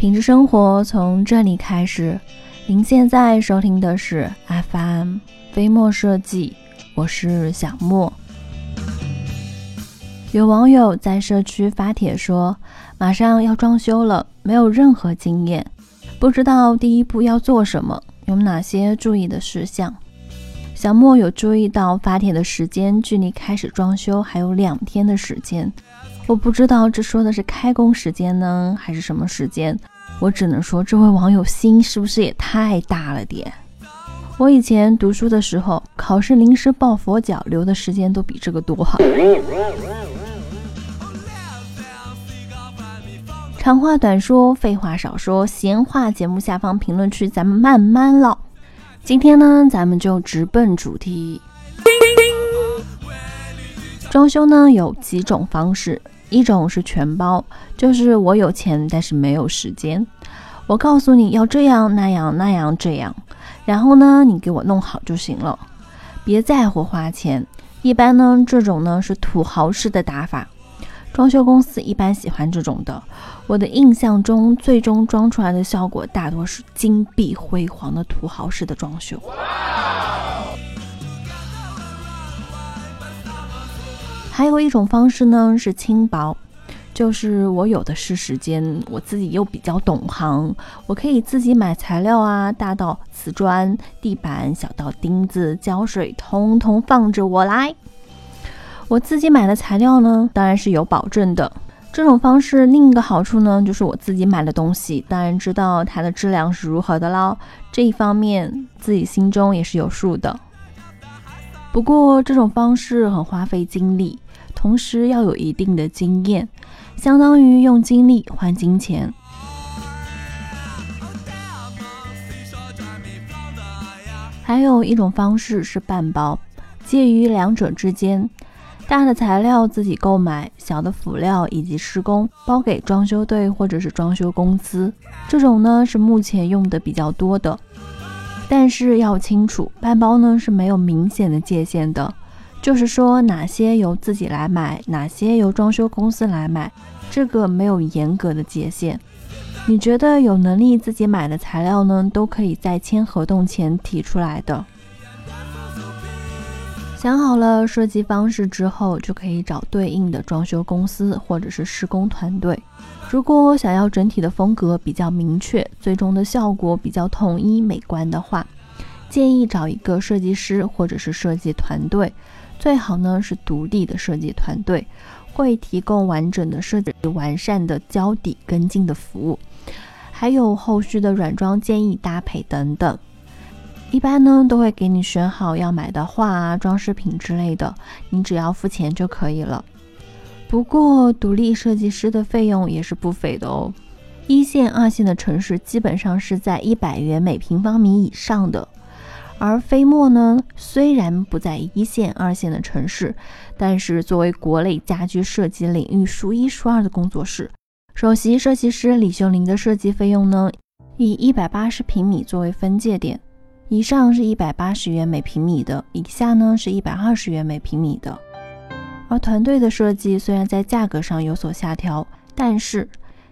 品质生活从这里开始。您现在收听的是 FM 飞墨设计，我是小莫。有网友在社区发帖说，马上要装修了，没有任何经验，不知道第一步要做什么，有哪些注意的事项。小莫有注意到发帖的时间，距离开始装修还有两天的时间。我不知道这说的是开工时间呢，还是什么时间？我只能说，这位网友心是不是也太大了点？我以前读书的时候，考试临时抱佛脚留的时间都比这个多哈。长话短说，废话少说，闲话节目下方评论区咱们慢慢唠。今天呢，咱们就直奔主题。装修呢有几种方式，一种是全包，就是我有钱但是没有时间，我告诉你要这样那样那样这样，然后呢你给我弄好就行了，别在乎花钱。一般呢这种呢是土豪式的打法。装修公司一般喜欢这种的。我的印象中，最终装出来的效果大多是金碧辉煌的土豪式的装修。还有一种方式呢，是轻薄，就是我有的是时间，我自己又比较懂行，我可以自己买材料啊，大到瓷砖、地板，小到钉子、胶水，通通放着我来。我自己买的材料呢，当然是有保证的。这种方式另一个好处呢，就是我自己买的东西，当然知道它的质量是如何的喽。这一方面自己心中也是有数的。不过这种方式很花费精力，同时要有一定的经验，相当于用精力换金钱。还有一种方式是半包，介于两者之间。大的材料自己购买，小的辅料以及施工包给装修队或者是装修公司。这种呢是目前用的比较多的。但是要清楚，半包呢是没有明显的界限的，就是说哪些由自己来买，哪些由装修公司来买，这个没有严格的界限。你觉得有能力自己买的材料呢，都可以在签合同前提出来的。想好了设计方式之后，就可以找对应的装修公司或者是施工团队。如果想要整体的风格比较明确，最终的效果比较统一美观的话，建议找一个设计师或者是设计团队，最好呢是独立的设计团队，会提供完整的设计、完善的交底跟进的服务，还有后续的软装建议搭配等等。一般呢都会给你选好要买的画啊、装饰品之类的，你只要付钱就可以了。不过独立设计师的费用也是不菲的哦。一线、二线的城市基本上是在一百元每平方米以上的。而飞墨呢，虽然不在一线、二线的城市，但是作为国内家居设计领域数一数二的工作室，首席设计师李秀玲的设计费用呢，以一百八十平米作为分界点。以上是一百八十元每平米的，以下呢是一百二十元每平米的。而团队的设计虽然在价格上有所下调，但是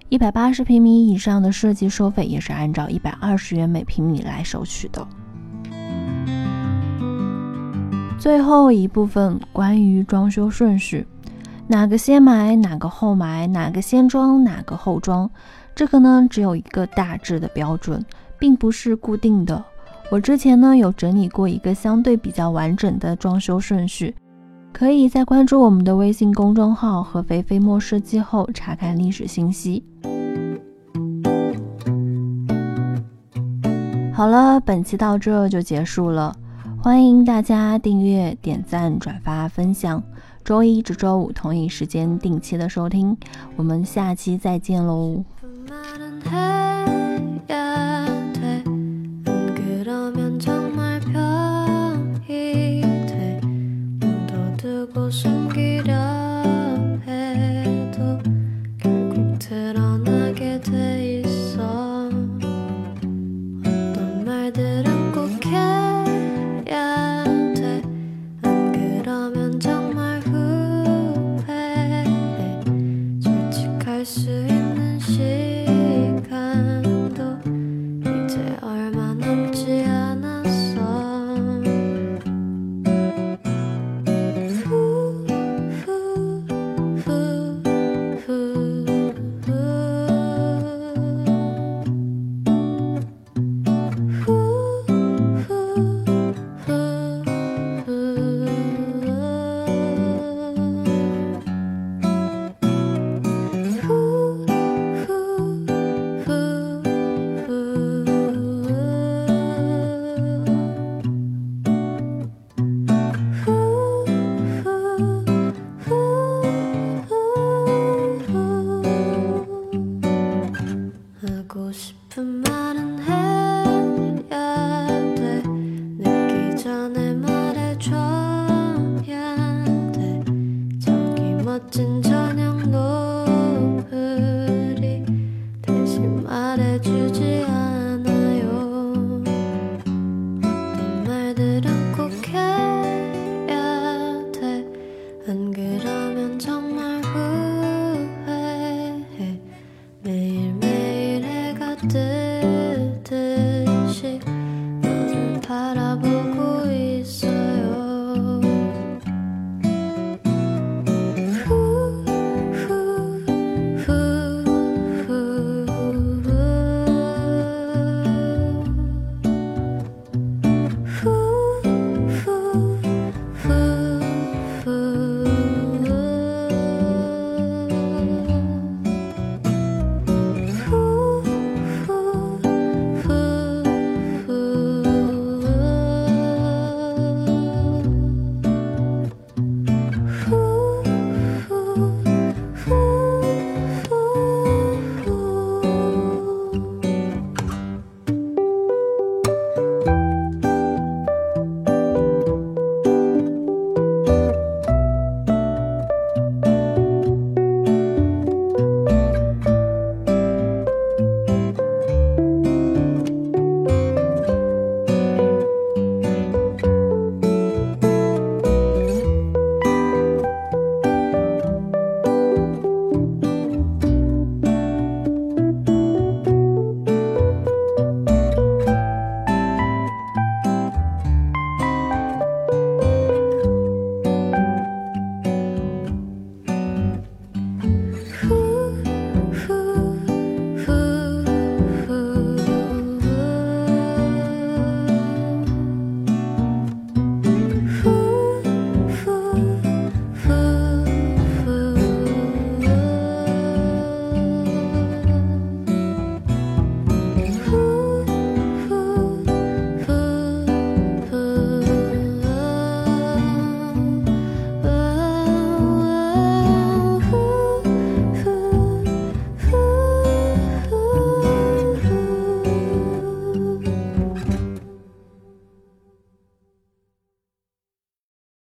一百八十平米以上的设计收费也是按照一百二十元每平米来收取的。最后一部分关于装修顺序，哪个先买，哪个后买，哪个先装，哪个后装，这个呢只有一个大致的标准，并不是固定的。我之前呢有整理过一个相对比较完整的装修顺序，可以在关注我们的微信公众号“合肥飞墨设计”后查看历史信息。好了，本期到这就结束了，欢迎大家订阅、点赞、转发、分享，周一至周五同一时间定期的收听，我们下期再见喽。cottages.